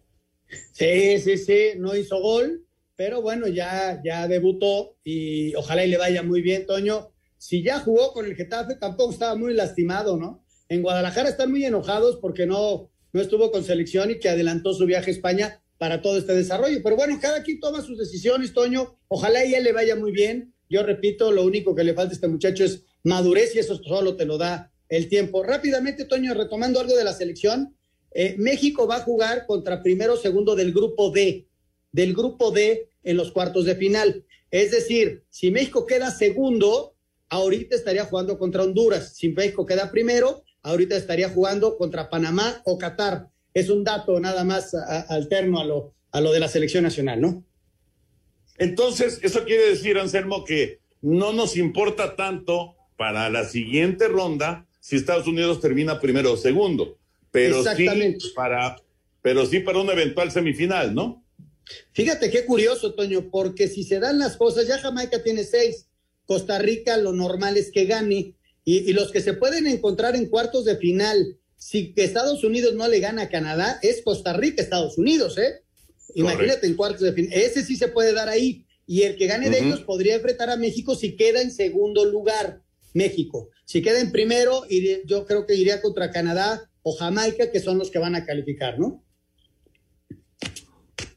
Sí, sí, sí, no hizo gol, pero bueno, ya, ya debutó y ojalá y le vaya muy bien, Toño. Si ya jugó con el Getafe, tampoco estaba muy lastimado, ¿no? En Guadalajara están muy enojados porque no, no estuvo con selección y que adelantó su viaje a España para todo este desarrollo. Pero bueno, cada quien toma sus decisiones, Toño. Ojalá él le vaya muy bien. Yo repito, lo único que le falta a este muchacho es madurez y eso solo te lo da el tiempo. Rápidamente, Toño, retomando algo de la selección, eh, México va a jugar contra primero segundo del grupo D, del grupo D en los cuartos de final. Es decir, si México queda segundo, ahorita estaría jugando contra Honduras. Si México queda primero, ahorita estaría jugando contra Panamá o Qatar. Es un dato nada más alterno a lo, a lo de la selección nacional, ¿no? Entonces, eso quiere decir, Anselmo, que no nos importa tanto para la siguiente ronda si Estados Unidos termina primero o segundo, pero sí para, pero sí para una eventual semifinal, ¿no? Fíjate qué curioso, Toño, porque si se dan las cosas, ya Jamaica tiene seis, Costa Rica lo normal es que gane, y, los que se pueden encontrar en cuartos de final, si Estados Unidos no le gana a Canadá, es Costa Rica, Estados Unidos, ¿eh? Imagínate en cuartos de final, ese sí se puede dar ahí, y el que gane de ellos podría enfrentar a México si queda en segundo lugar, México. Si queda en primero, yo creo que iría contra Canadá o Jamaica, que son los que van a calificar, ¿no?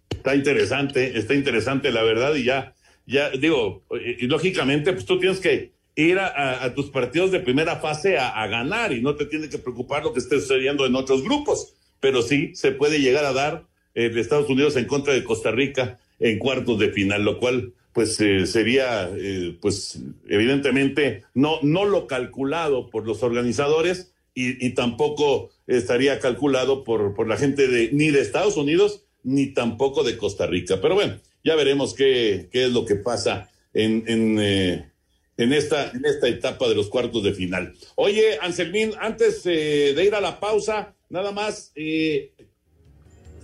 Está interesante, está interesante la verdad y ya, ya digo, y lógicamente pues tú tienes que ir a, tus partidos de primera fase a, ganar y no te tiene que preocupar lo que esté sucediendo en otros grupos, pero sí se puede llegar a dar eh, de Estados Unidos en contra de Costa Rica en cuartos de final, lo cual pues eh, sería eh, pues evidentemente no, no lo calculado por los organizadores y, y tampoco estaría calculado por, por la gente de ni de Estados Unidos ni tampoco de Costa Rica. Pero bueno, ya veremos qué, qué es lo que pasa en, eh, en, esta, en esta etapa de los cuartos de final. Oye, Anselmín, antes eh, de ir a la pausa, nada más, eh,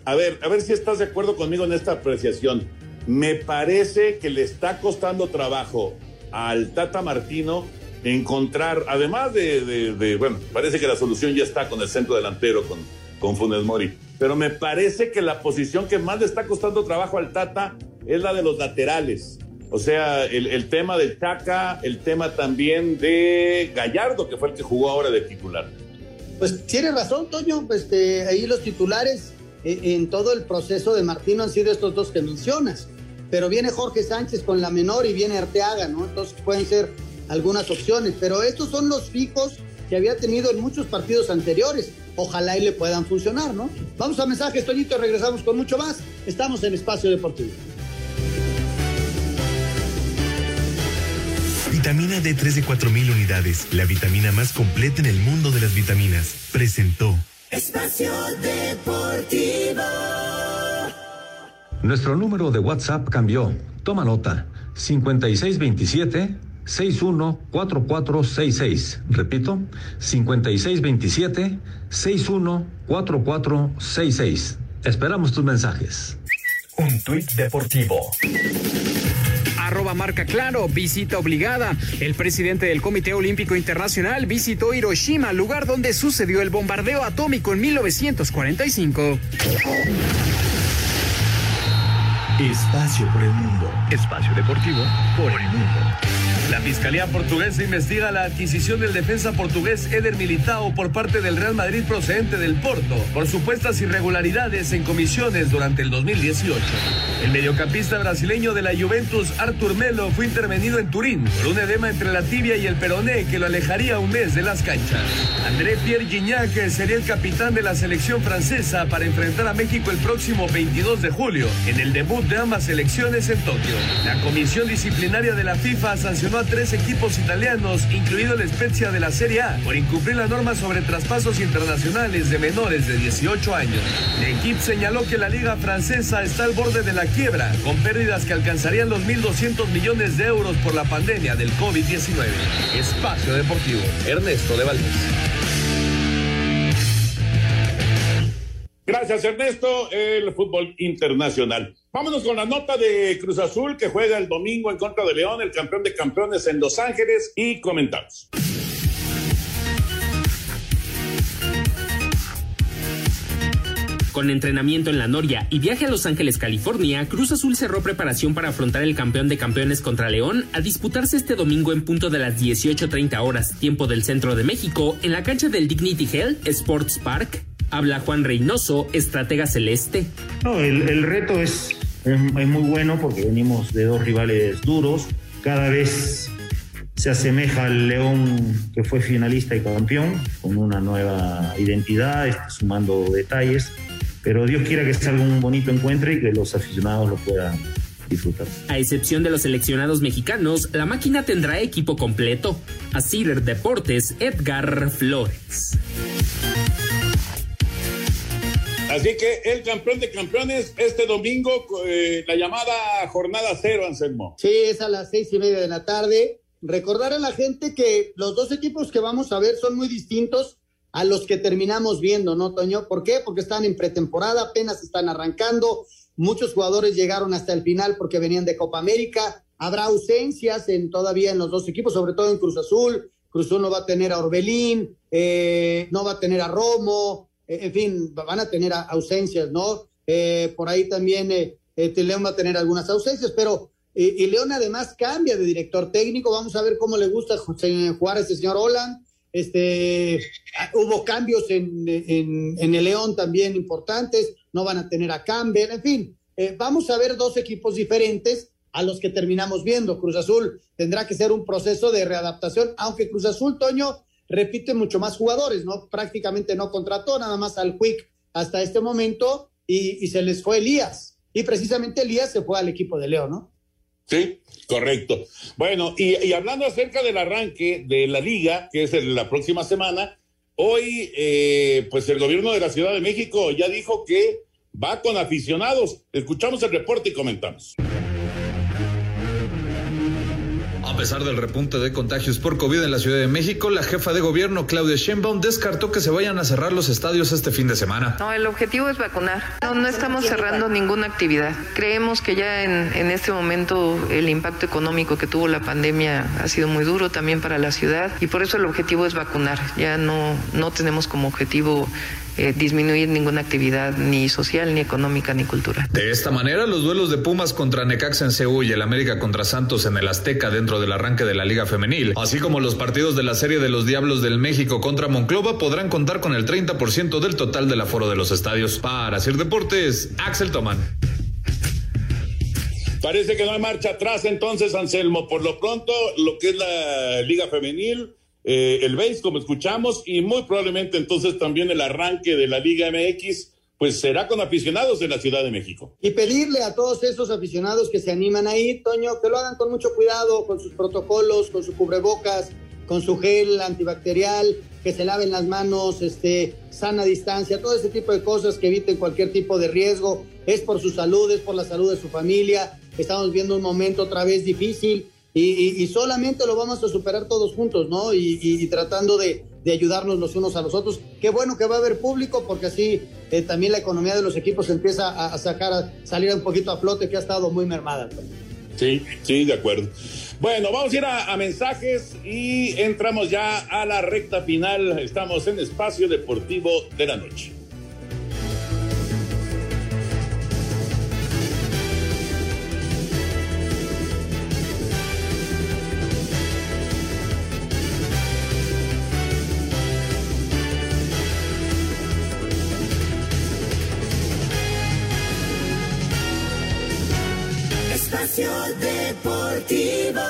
a ver, a ver si estás de acuerdo conmigo en esta apreciación. Me parece que le está costando trabajo al Tata Martino encontrar, además de, de, bueno, parece que la solución ya está con el centro delantero, con, con Funes Mori pero me parece que la posición que más le está costando trabajo al Tata es la de los laterales. O sea, el, tema del Chaca, el tema también de Gallardo, que fue el que jugó ahora de titular. Pues tiene razón, Toño. Pues, este, ahí los titulares eh, en todo el proceso de Martino han sido estos dos que mencionas. Pero viene Jorge Sánchez con la menor y viene Arteaga, ¿no? Entonces pueden ser algunas opciones. Pero estos son los fijos que había tenido en muchos partidos anteriores ojalá y le puedan funcionar, ¿no? Vamos a mensajes, Toñito, regresamos con mucho más. Estamos en Espacio Deportivo. Vitamina D3 de 4000 unidades, la vitamina más completa en el mundo de las vitaminas. Presentó Espacio Deportivo. Nuestro número de WhatsApp cambió. Toma nota. 5627 614466. Repito, 5627-614466. Esperamos tus mensajes. Un tuit deportivo. Arroba marca claro, visita obligada. El presidente del Comité Olímpico Internacional visitó Hiroshima, lugar donde sucedió el bombardeo atómico en 1945. Espacio por el mundo. Espacio deportivo por el mundo. La Fiscalía Portuguesa investiga la adquisición del defensa portugués Eder Militao por parte del Real Madrid procedente del Porto por supuestas irregularidades en comisiones durante el 2018. El mediocampista brasileño de la Juventus, Artur Melo, fue intervenido en Turín por un edema entre la tibia y el peroné que lo alejaría un mes de las canchas. André Pierre Gignac sería el capitán de la selección francesa para enfrentar a México el próximo 22 de julio en el debut de ambas selecciones en Tokio. La comisión disciplinaria de la FIFA sancionó a tres equipos italianos, incluido el Spezia de la Serie A, por incumplir la norma sobre traspasos internacionales de menores de 18 años. El equipo señaló que la liga francesa está al borde de la quiebra, con pérdidas que alcanzarían los 1.200 millones de euros por la pandemia del COVID-19. Espacio Deportivo, Ernesto de Valdés. Gracias, Ernesto. El fútbol internacional. Vámonos con la nota de Cruz Azul que juega el domingo en contra de León, el campeón de campeones en Los Ángeles, y comentamos. Con entrenamiento en la Noria y viaje a Los Ángeles, California, Cruz Azul cerró preparación para afrontar el campeón de campeones contra León a disputarse este domingo en punto de las 18.30 horas, tiempo del centro de México, en la cancha del Dignity Health Sports Park. Habla Juan Reynoso, estratega celeste. No, el, el reto es, es, es muy bueno porque venimos de dos rivales duros. Cada vez se asemeja al León que fue finalista y campeón, con una nueva identidad, este, sumando detalles. Pero Dios quiera que salga un bonito encuentro y que los aficionados lo puedan disfrutar. A excepción de los seleccionados mexicanos, la máquina tendrá equipo completo. A Cider Deportes, Edgar Flores. Así que el campeón de campeones este domingo, eh, la llamada jornada cero, Anselmo. Sí, es a las seis y media de la tarde. Recordar a la gente que los dos equipos que vamos a ver son muy distintos a los que terminamos viendo, ¿no, Toño? ¿Por qué? Porque están en pretemporada, apenas están arrancando. Muchos jugadores llegaron hasta el final porque venían de Copa América. Habrá ausencias en, todavía en los dos equipos, sobre todo en Cruz Azul. Cruz Azul no va a tener a Orbelín, eh, no va a tener a Romo, en fin, van a tener ausencias, ¿no? Eh, por ahí también eh, León va a tener algunas ausencias, pero y León además cambia de director técnico. Vamos a ver cómo le gusta jugar a este señor Holland. Este, hubo cambios en, en, en, el León también importantes. No van a tener a Campbell. En fin, vamos a ver dos equipos diferentes a los que terminamos viendo. Cruz Azul tendrá que ser un proceso de readaptación, aunque Cruz Azul, Toño, repite mucho más jugadores, ¿no? Prácticamente no contrató nada más al Quick hasta este momento y, se les fue Elías. Y precisamente Elías se fue al equipo de Leo, ¿no? Sí, correcto. Bueno, y, y hablando acerca del arranque de la liga, que es el, la próxima semana, hoy, eh, pues el gobierno de la Ciudad de México ya dijo que va con aficionados. Escuchamos el reporte y comentamos. A pesar del repunte de contagios por COVID en la Ciudad de México, la jefa de gobierno Claudia Sheinbaum descartó que se vayan a cerrar los estadios este fin de semana. No, el objetivo es vacunar. No, no estamos cerrando ninguna actividad. Creemos que ya en, en este momento el impacto económico que tuvo la pandemia ha sido muy duro también para la ciudad y por eso el objetivo es vacunar. Ya no, no tenemos como objetivo eh, disminuir ninguna actividad ni social, ni económica, ni cultural. De esta manera, los duelos de Pumas contra Necaxa en Seúl y el América contra Santos en el Azteca dentro del arranque de la Liga Femenil, así como los partidos de la serie de los Diablos del México contra Monclova, podrán contar con el 30% del total del aforo de los estadios. Para Sir Deportes, Axel Toman. Parece que no hay marcha atrás entonces, Anselmo. Por lo pronto, lo que es la Liga Femenil eh, el BASE, como escuchamos, y muy probablemente entonces también el arranque de la Liga MX, pues será con aficionados en la Ciudad de México. Y pedirle a todos esos aficionados que se animan ahí, Toño, que lo hagan con mucho cuidado, con sus protocolos, con su cubrebocas, con su gel antibacterial, que se laven las manos, este, sana distancia, todo ese tipo de cosas que eviten cualquier tipo de riesgo. Es por su salud, es por la salud de su familia. Estamos viendo un momento otra vez difícil y, y, y, solamente lo vamos a superar todos juntos, ¿no? Y, y tratando de, de, ayudarnos los unos a los otros. Qué bueno que va a haber público porque así eh, también la economía de los equipos empieza a, sacar, a salir un poquito a flote que ha estado muy mermada. Sí, sí, de acuerdo. Bueno, vamos a ir a mensajes y entramos ya a la recta final. Estamos en Espacio Deportivo de la Noche. Deportivo.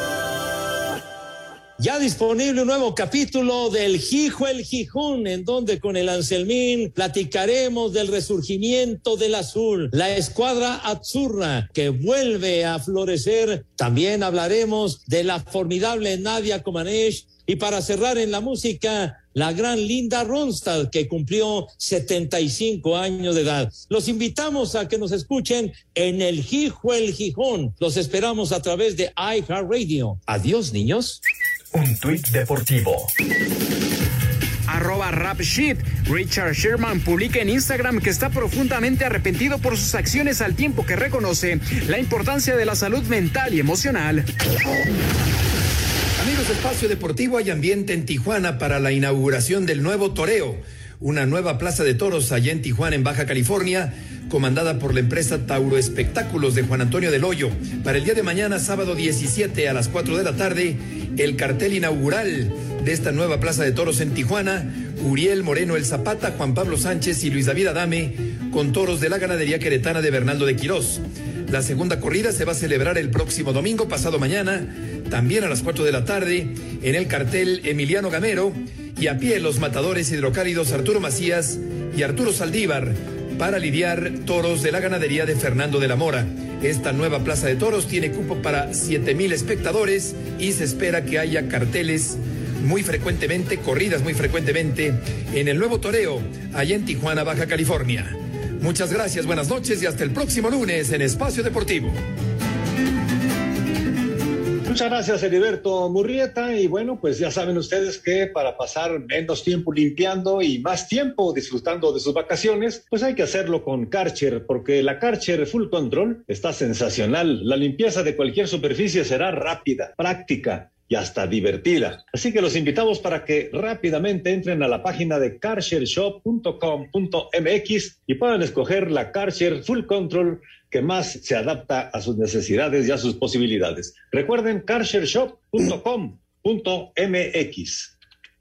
Ya disponible un nuevo capítulo del Gijo el Gijón, en donde con el Anselmín platicaremos del resurgimiento del azul, la escuadra Azzurra que vuelve a florecer. También hablaremos de la formidable Nadia Comaneci y para cerrar en la música, la gran Linda Ronstadt, que cumplió 75 años de edad. Los invitamos a que nos escuchen en el Gijo el Gijón. Los esperamos a través de iHeartRadio. Adiós, niños. Un tuit deportivo arroba rapshit. Richard Sherman publica en Instagram que está profundamente arrepentido por sus acciones al tiempo que reconoce la importancia de la salud mental y emocional. Amigos Espacio Deportivo, hay ambiente en Tijuana para la inauguración del nuevo toreo. una nueva plaza de toros allá en Tijuana, en Baja California, comandada por la empresa Tauro Espectáculos de Juan Antonio del Hoyo. Para el día de mañana, sábado 17 a las 4 de la tarde, el cartel inaugural de esta nueva plaza de toros en Tijuana, Uriel Moreno El Zapata, Juan Pablo Sánchez y Luis David Adame, con toros de la ganadería queretana de Bernaldo de Quirós. La segunda corrida se va a celebrar el próximo domingo, pasado mañana, también a las 4 de la tarde, en el cartel Emiliano Gamero y a pie los matadores hidrocálidos Arturo Macías y Arturo Saldívar para lidiar toros de la ganadería de Fernando de la Mora. Esta nueva plaza de toros tiene cupo para 7 mil espectadores y se espera que haya carteles muy frecuentemente, corridas muy frecuentemente en el nuevo toreo allá en Tijuana, Baja California. Muchas gracias, buenas noches y hasta el próximo lunes en Espacio Deportivo. Muchas gracias, Heriberto Murrieta. Y bueno, pues ya saben ustedes que para pasar menos tiempo limpiando y más tiempo disfrutando de sus vacaciones, pues hay que hacerlo con Karcher, porque la Karcher Full Control está sensacional. La limpieza de cualquier superficie será rápida, práctica y hasta divertida. Así que los invitamos para que rápidamente entren a la página de carshareshop.com.mx y puedan escoger la Karcher Full Control que más se adapta a sus necesidades y a sus posibilidades. Recuerden carshareshop.com.mx.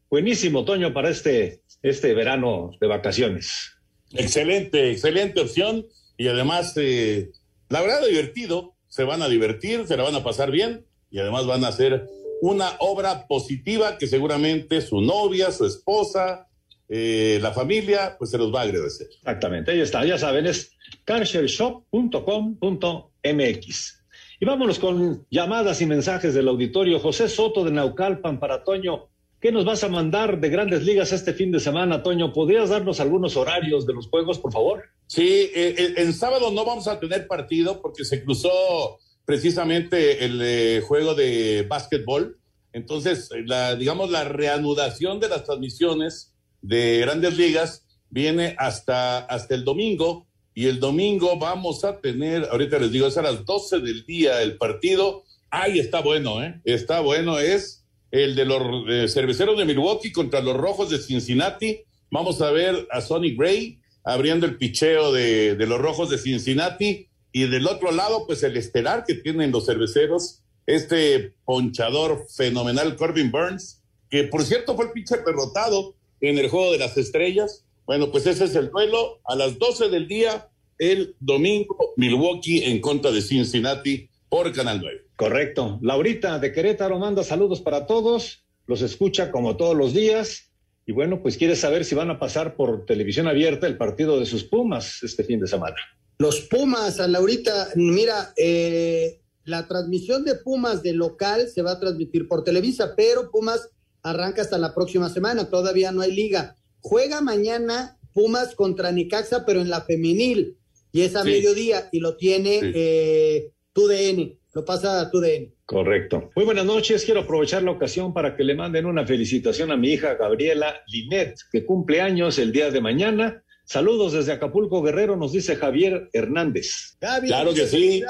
Buenísimo, Toño, para este, este verano de vacaciones. Excelente, excelente opción y además, eh, la verdad, divertido. Se van a divertir, se la van a pasar bien y además van a hacer una obra positiva que seguramente su novia, su esposa, eh, la familia, pues se los va a agradecer. Exactamente, ahí está, ya saben, es carshareshop.com.mx. Y vámonos con llamadas y mensajes del auditorio. José Soto de Naucalpan para Toño. ¿Qué nos vas a mandar de grandes ligas este fin de semana, Toño? ¿Podrías darnos algunos horarios de los juegos, por favor? Sí, eh, en sábado no vamos a tener partido porque se cruzó precisamente el eh, juego de básquetbol. Entonces, la, digamos, la reanudación de las transmisiones de grandes ligas viene hasta, hasta el domingo y el domingo vamos a tener, ahorita les digo, es a las 12 del día el partido. Ay, está bueno, ¿eh? Está bueno, es el de los eh, cerveceros de Milwaukee contra los rojos de Cincinnati. Vamos a ver a Sonny Gray abriendo el picheo de los rojos de Cincinnati. Y del otro lado, pues el estelar que tienen los cerveceros, este ponchador fenomenal, Corbin Burns, que por cierto fue el pitcher derrotado en el juego de las estrellas bueno, pues ese es el duelo a las 12 del día el domingo, Milwaukee en contra de Cincinnati por Canal 9. Correcto. Laurita de Querétaro manda saludos para todos, los escucha como todos los días y bueno, pues quiere saber si van a pasar por televisión abierta el partido de sus Pumas este fin de semana. Los Pumas, a Laurita, mira, eh, la transmisión de Pumas de local se va a transmitir por Televisa, pero Pumas arranca hasta la próxima semana, todavía no hay liga. Juega mañana Pumas contra Necaxa, pero en la femenil, y es a mediodía, y lo tiene eh, TUDN, lo pasa a TUDN. Correcto. Muy buenas noches. Quiero aprovechar la ocasión para que le manden una felicitación a mi hija Gabriela Linet, que cumple años el día de mañana. Saludos desde Acapulco, Guerrero, nos dice Javier Hernández. claro que sí.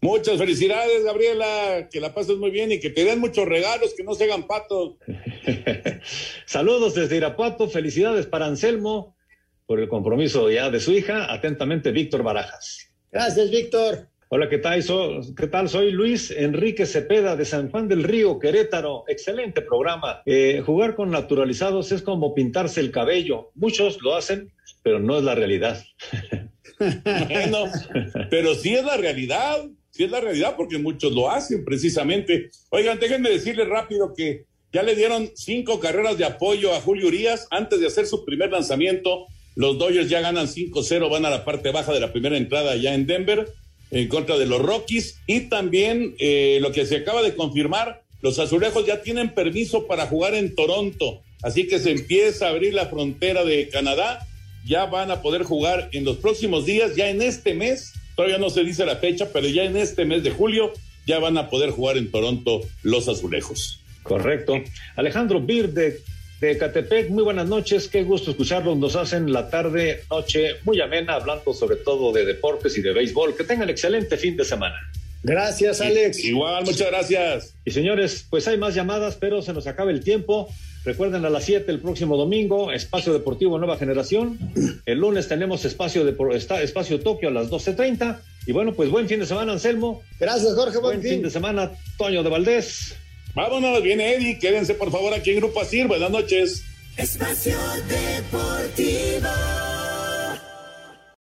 Muchas felicidades, Gabriela. Que la pases muy bien y que te den muchos regalos, que no se hagan patos. Saludos desde Irapuato. Felicidades para Anselmo por el compromiso ya de su hija. Atentamente, Víctor Barajas. Gracias, Víctor. Hola, ¿qué tal? ¿qué tal? Soy Luis Enrique Cepeda de San Juan del Río, Querétaro. Excelente programa. Eh, jugar con naturalizados es como pintarse el cabello. Muchos lo hacen, pero no es la realidad. bueno, pero sí es la realidad, sí es la realidad porque muchos lo hacen precisamente. Oigan, déjenme decirles rápido que ya le dieron cinco carreras de apoyo a Julio Urias antes de hacer su primer lanzamiento. Los Dodgers ya ganan 5-0, van a la parte baja de la primera entrada ya en Denver en contra de los Rockies y también eh, lo que se acaba de confirmar, los azulejos ya tienen permiso para jugar en Toronto, así que se empieza a abrir la frontera de Canadá ya van a poder jugar en los próximos días, ya en este mes, todavía no se dice la fecha, pero ya en este mes de julio ya van a poder jugar en Toronto los azulejos. Correcto. Alejandro Bir de, de Catepec, muy buenas noches, qué gusto escucharlos, nos hacen la tarde, noche muy amena, hablando sobre todo de deportes y de béisbol. Que tengan excelente fin de semana. Gracias, Alex. Igual, muchas gracias. Y señores, pues hay más llamadas, pero se nos acaba el tiempo. Recuerden a las 7 el próximo domingo, Espacio Deportivo Nueva Generación. El lunes tenemos Espacio, de, espacio Tokio a las 12.30. Y bueno, pues buen fin de semana, Anselmo. Gracias, Jorge. Buen, fin. de semana, Toño de Valdés. Vámonos, viene Eddie. Quédense por favor aquí en Grupo Asir. Buenas noches. Espacio Deportivo.